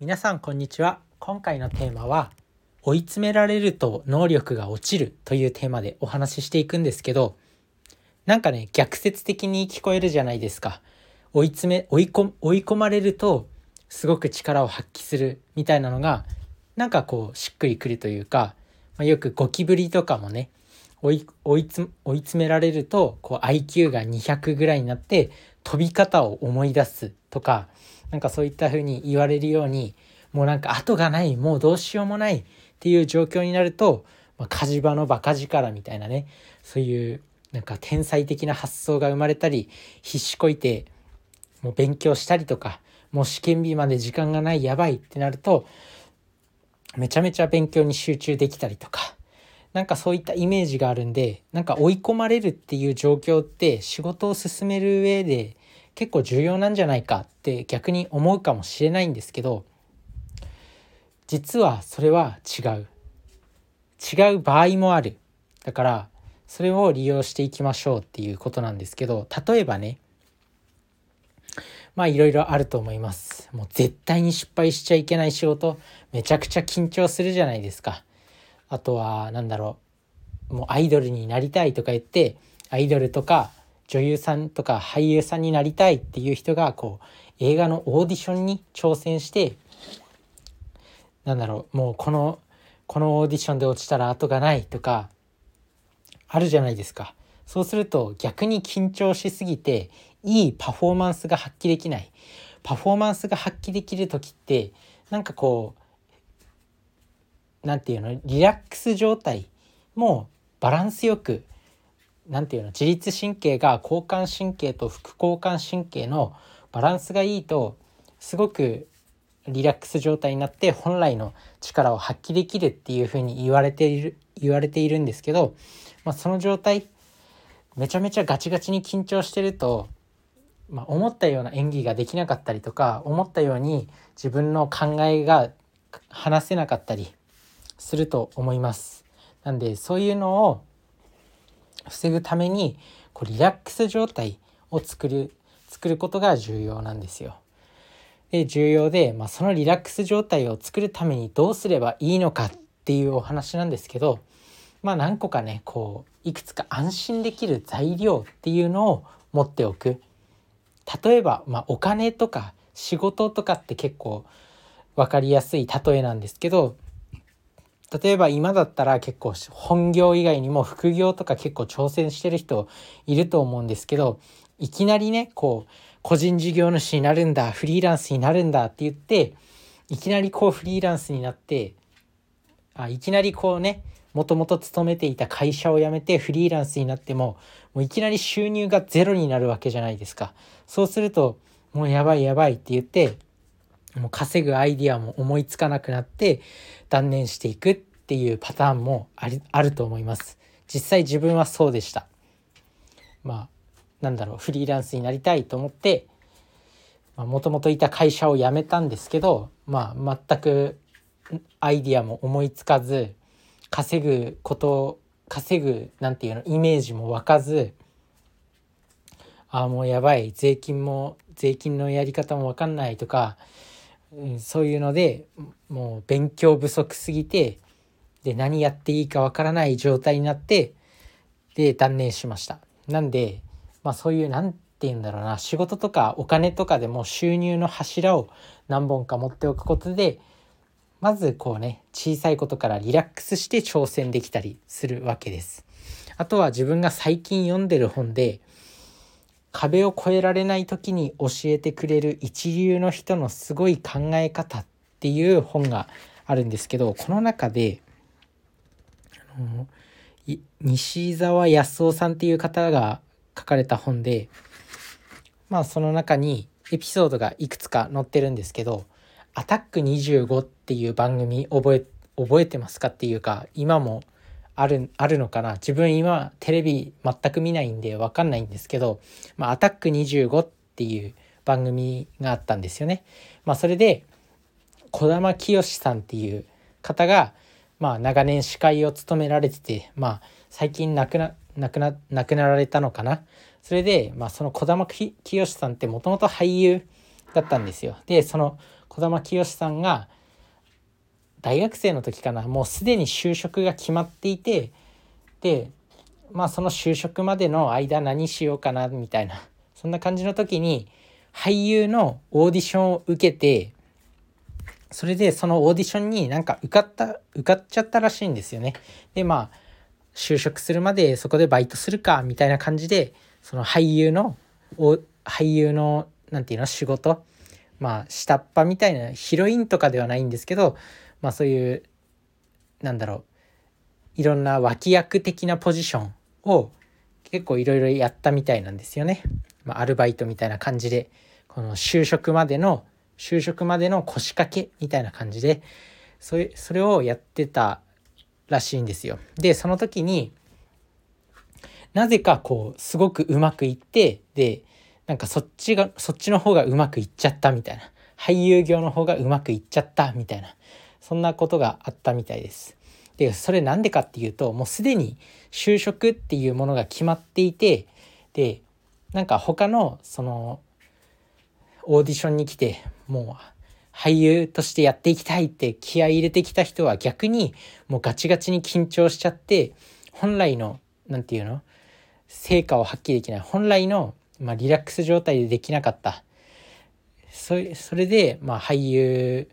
皆さんこんにちは。今回のテーマは追い詰められると能力が落ちるというテーマでお話ししていくんですけどなんかね逆説的に聞こえるじゃないですか。追い詰め追い込追い込まれるとすごく力を発揮するみたいなのがなんかこうしっくりくるというか、まあ、よくゴキブリとかもね追い追い追い詰められるとこう IQ が200ぐらいになって飛び方を思い出すとかなんかそういった風に言われるようにもうなんか後がないもうどうしようもないっていう状況になると、まあ、火事場のバカ力みたいなねそういうなんか天才的な発想が生まれたり必死こいてもう勉強したりとかもう試験日まで時間がないやばいってなるとめちゃめちゃ勉強に集中できたりとかなんかそういったイメージがあるんでなんか追い込まれるっていう状況って仕事を進める上で結構重要なんじゃないかって逆に思うかもしれないんですけど実はそれは違う。違う場合もある。だからそれを利用していきましょうっていうことなんですけど例えばねまあいろいろあると思います。もう絶対に失敗しちゃいけない仕事めちゃくちゃ緊張するじゃないですか。あとは何だろう。もうアイドルになりたいとか言ってアイドルとか女優さんとか俳優さんになりたいっていう人がこう映画のオーディションに挑戦してなんだろうもうこのこのオーディションで落ちたら後がないとかあるじゃないですか。そうすると逆に緊張しすぎていいパフォーマンスが発揮できない。パフォーマンスが発揮できる時ってなんかこう何て言うのリラックス状態もバランスよく何て言うの自律神経が交感神経と副交感神経のバランスがいいとすごくリラックス状態になって本来の力を発揮できるっていうふうに言われている言われているんですけど、まあ、その状態めちゃめちゃガチガチに緊張してると、まあ、思ったような演技ができなかったりとか思ったように自分の考えが話せなかったりすると思います。なんでそういうのを防ぐためにこうリラックス状態を作る作ることが重要なんですよ。で重要で、まあ、そのリラックス状態を作るためにどうすればいいのかっていうお話なんですけどまあ何個かねこういくつか安心できる材料っていうのを持っておく。例えば、まあ、お金とか仕事とかって結構分かりやすい例えなんですけど例えば今だったら結構本業以外にも副業とか結構挑戦してる人いると思うんですけどいきなりねこう個人事業主になるんだフリーランスになるんだって言っていきなりこうフリーランスになってあいきなりこうねもともと勤めていた会社を辞めてフリーランスになってももういきなり収入がゼロになるわけじゃないですか。そうするともうやばいやばいって言ってもう稼ぐアイディアも思いつかなくなって断念していくっていうパターンもありあると思います。実際自分はそうでした。まあなんだろうフリーランスになりたいと思ってもともといた会社を辞めたんですけどまあ全くアイディアも思いつかず稼ぐこと稼ぐなんていうのイメージも湧かずああもうやばい税金も税金のやり方も分かんないとかうんそういうのでもう勉強不足すぎてで何やっていいかわからない状態になってで断念しました。なんでまあそういう何て言うんだろうな仕事とかお金とかでも収入の柱を何本か持っておくことでまずこうね小さいことからリラックスして挑戦できたりするわけです。あとは自分が最近読んでる本で壁を越えられない時に教えてくれる一流の人のすごい考え方っていう本があるんですけどこの中であの西澤康夫さんっていう方が書かれた本でまあその中にエピソードがいくつか載ってるんですけど「アタック25」っていう番組覚え覚えてますかっていうか今もあるあるのかな？自分今テレビ全く見ないんで分かんないんですけど「まあ、アタック25」っていう番組があったんですよね。まあ、それで児玉清さんっていう方が、まあ、長年司会を務められてて、まあ、最近亡くな亡くな亡くなられたのかな？それで、まあ、その児玉清さんってもともと俳優だったんですよ。でその児玉清さんが大学生の時かな。もうすでに就職が決まっていてでまあその就職までの間何しようかなみたいな。そんな感じの時に俳優のオーディションを受けてそれでそのオーディションになんか受かった受かっちゃったらしいんですよね。でまあ就職するまでそこでバイトするかみたいな感じでその俳優の俳優の何て言うの仕事。まあ下っ端みたいなヒロインとかではないんですけどまあそういうなんだろういろんな脇役的なポジションを結構いろいろやったみたいなんですよね。まあ、アルバイトみたいな感じでこの就職までの就職までの腰掛けみたいな感じでそれそれをやってたらしいんですよ。でその時になぜかこうすごくうまくいってでなんかそっちがそっちの方がうまくいっちゃったみたいな俳優業の方がうまくいっちゃったみたいなそんなことがあったみたいです。でそれなんでかっていうともうすでに就職っていうものが決まっていてでなんか他のそのオーディションに来てもう俳優としてやっていきたいって気合い入れてきた人は逆にもうガチガチに緊張しちゃって本来の何て言うの成果を発揮できない本来の、ま、リラックス状態でできなかったそそれで、まあ、俳優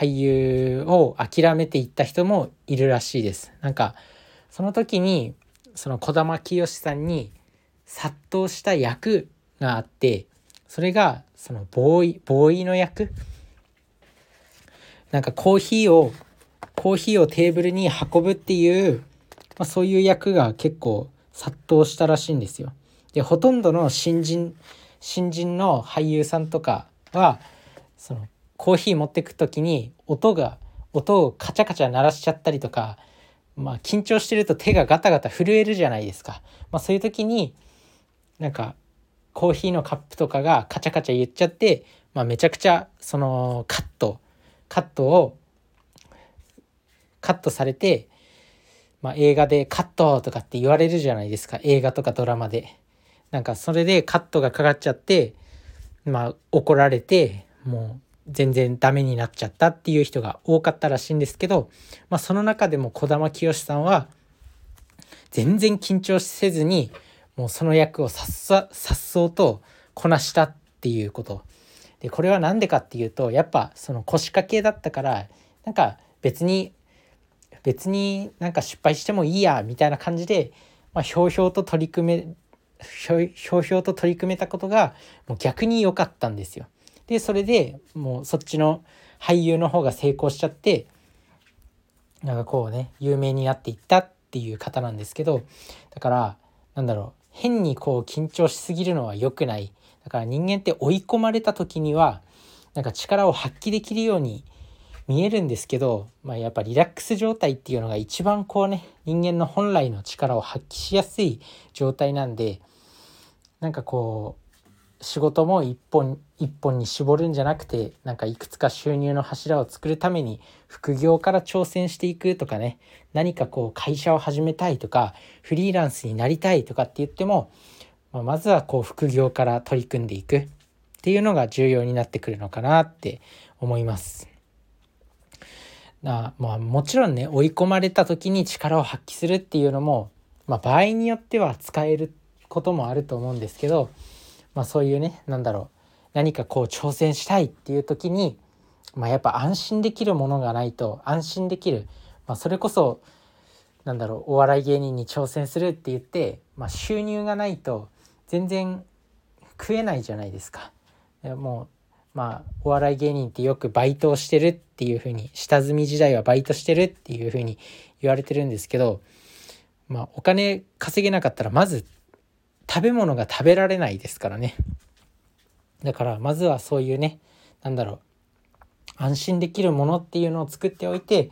俳優を諦めていった人もいるらしいです。なんかその時にその児玉清さんに殺到した役があってそれがそのボーイボーイの役？なんかコーヒーをコーヒーをテーブルに運ぶっていう、まあ、そういう役が結構殺到したらしいんですよ。でほとんどの新人新人の俳優さんとかはそのコーヒー持ってく時に音が音をカチャカチャ鳴らしちゃったりとか、まあ、緊張してると手がガタガタ震えるじゃないですか。まあ、そういう時になんかコーヒーのカップとかがカチャカチャ言っちゃって、まあ、めちゃくちゃそのカットカットをカットされて、まあ、映画でカットとかって言われるじゃないですか映画とかドラマで。なんかそれでカットがかかっちゃってまあ怒られてもう全然ダメになっちゃったっていう人が多かったらしいんですけど、まあ、その中でも児玉清さんは全然緊張せずにもうその役をさっささっそうとこなしたっていうことでこれは何でかっていうとやっぱその腰掛けだったからなんか別に別になんか失敗してもいいやみたいな感じで、まあ、ひょうひょうと取り組めひょひょうひょうと取り組めたことがもう逆に良かったんですよ。でそれでもうそっちの俳優の方が成功しちゃってなんかこうね有名になっていったっていう方なんですけどだからなんだろう変にこう緊張しすぎるのは良くない。だから人間って追い込まれた時にはなんか力を発揮できるように見えるんですけど、まあ、やっぱリラックス状態っていうのが一番こうね人間の本来の力を発揮しやすい状態なんでなんかこう仕事も一本一本に絞るんじゃなくてなんかいくつか収入の柱を作るために副業から挑戦していくとかね何かこう会社を始めたいとかフリーランスになりたいとかって言っても、まあ、まずはこう副業から取り組んでいくっていうのが重要になってくるのかなって思います。なまあ、もちろんね追い込まれた時に力を発揮するっていうのも、まあ、場合によっては使えることもあると思うんですけどまあ、そういうね何だろう何かこう挑戦したいっていう時に、まあ、やっぱ安心できるものがないと安心できる、まあ、それこそなんだろうお笑い芸人に挑戦するって言って、まあ、収入がないと全然食えないじゃないですか。もうまあお笑い芸人ってよくバイトをしてるっていう風に下積み時代はバイトしてるっていう風に言われてるんですけど、まあ、お金稼げなかったらまず食べ物が食べられないですからねだからまずはそういうね何だろう安心できるものっていうのを作っておいて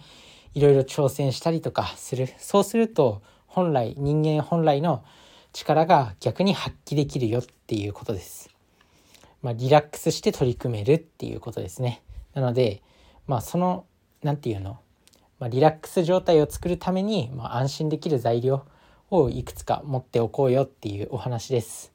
いろいろ挑戦したりとかするそうすると本来人間本来の力が逆に発揮できるよっていうことです。まあ、リラックスして取り組めるっていうことですね。なのでまあその何て言うの、まあ、リラックス状態を作るために、まあ、安心できる材料をいくつか持っておこうよっていうお話です。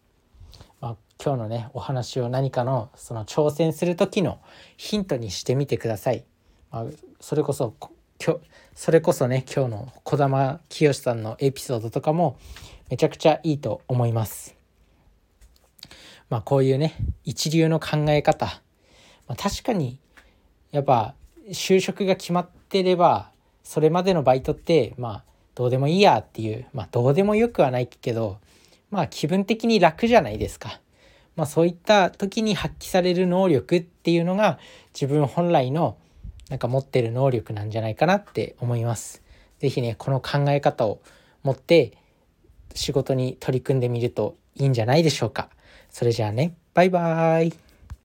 まあ、今日のねお話を何かのその挑戦する時のヒントにしてみてください。まあ、それこそ今日それこそね今日の児玉清さんのエピソードとかもめちゃくちゃいいと思います。まあこういうね一流の考え方、まあ、確かにやっぱ就職が決まってればそれまでのバイトってまあどうでもいいやっていうまあどうでもよくはないけどまあ気分的に楽じゃないですか。まあそういった時に発揮される能力っていうのが自分本来のなんか持ってる能力なんじゃないかなって思います。是非ねこの考え方を持って仕事に取り組んでみるといいんじゃないでしょうか。それじゃあねバイバーイ。